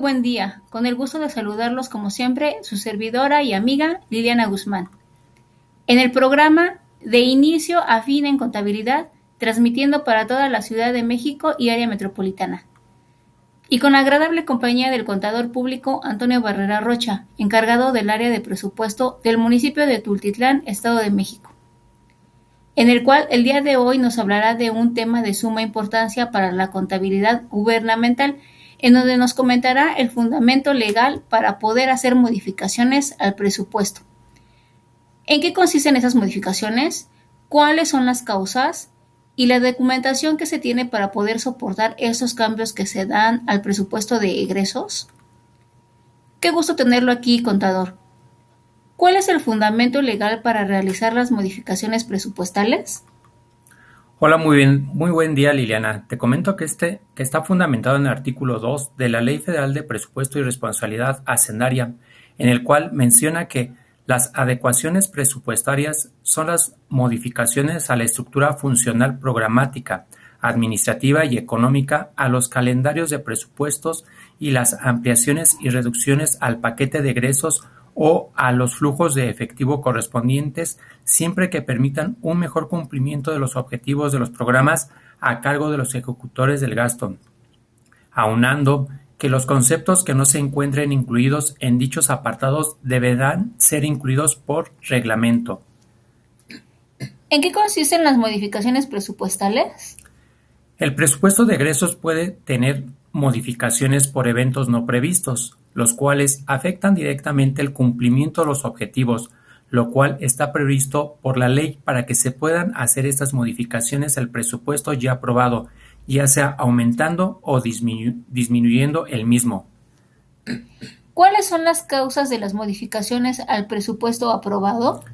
buen día. Con el gusto de saludarlos como siempre, su servidora y amiga Liliana Guzmán. En el programa De inicio a fin en contabilidad, transmitiendo para toda la Ciudad de México y área metropolitana. Y con agradable compañía del contador público Antonio Barrera Rocha, encargado del área de presupuesto del municipio de Tultitlán, Estado de México en el cual el día de hoy nos hablará de un tema de suma importancia para la contabilidad gubernamental en donde nos comentará el fundamento legal para poder hacer modificaciones al presupuesto. ¿En qué consisten esas modificaciones? ¿Cuáles son las causas? Y la documentación que se tiene para poder soportar esos cambios que se dan al presupuesto de egresos. Qué gusto tenerlo aquí, contador. ¿Cuál es el fundamento legal para realizar las modificaciones presupuestales? Hola, muy bien, muy buen día Liliana. Te comento que este que está fundamentado en el artículo 2 de la Ley Federal de Presupuesto y Responsabilidad Hacendaria, en el cual menciona que las adecuaciones presupuestarias son las modificaciones a la estructura funcional programática, administrativa y económica a los calendarios de presupuestos y las ampliaciones y reducciones al paquete de egresos o a los flujos de efectivo correspondientes siempre que permitan un mejor cumplimiento de los objetivos de los programas a cargo de los ejecutores del gasto, aunando que los conceptos que no se encuentren incluidos en dichos apartados deberán ser incluidos por reglamento. ¿En qué consisten las modificaciones presupuestales? El presupuesto de egresos puede tener modificaciones por eventos no previstos, los cuales afectan directamente el cumplimiento de los objetivos, lo cual está previsto por la ley para que se puedan hacer estas modificaciones al presupuesto ya aprobado, ya sea aumentando o disminuyendo el mismo. ¿Cuáles son las causas de las modificaciones al presupuesto aprobado?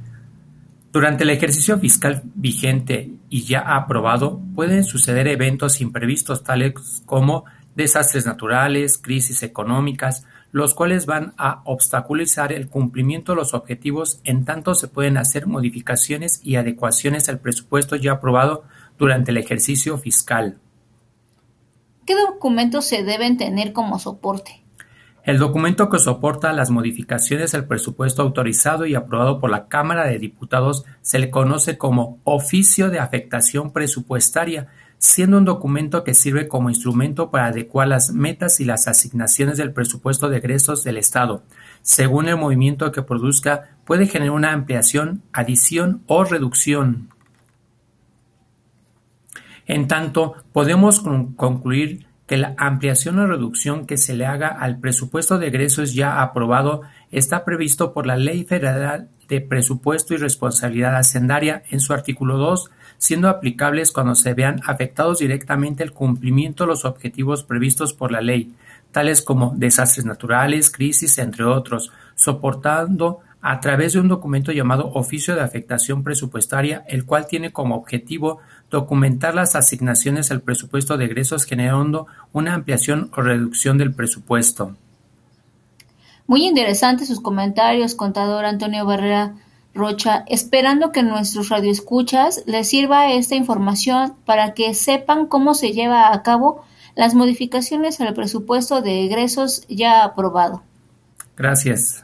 Durante el ejercicio fiscal vigente y ya aprobado, pueden suceder eventos imprevistos tales como desastres naturales, crisis económicas, los cuales van a obstaculizar el cumplimiento de los objetivos en tanto se pueden hacer modificaciones y adecuaciones al presupuesto ya aprobado durante el ejercicio fiscal. ¿Qué documentos se deben tener como soporte? El documento que soporta las modificaciones al presupuesto autorizado y aprobado por la Cámara de Diputados se le conoce como Oficio de Afectación Presupuestaria siendo un documento que sirve como instrumento para adecuar las metas y las asignaciones del presupuesto de egresos del Estado. Según el movimiento que produzca, puede generar una ampliación, adición o reducción. En tanto, podemos concluir que la ampliación o reducción que se le haga al presupuesto de egresos ya aprobado está previsto por la Ley Federal de Presupuesto y Responsabilidad Hacendaria en su artículo 2 siendo aplicables cuando se vean afectados directamente el cumplimiento de los objetivos previstos por la ley, tales como desastres naturales, crisis, entre otros, soportando a través de un documento llamado Oficio de Afectación Presupuestaria, el cual tiene como objetivo documentar las asignaciones al presupuesto de egresos generando una ampliación o reducción del presupuesto. Muy interesantes sus comentarios, contador Antonio Barrera. Rocha, esperando que nuestros radioescuchas les sirva esta información para que sepan cómo se lleva a cabo las modificaciones al presupuesto de egresos ya aprobado. Gracias.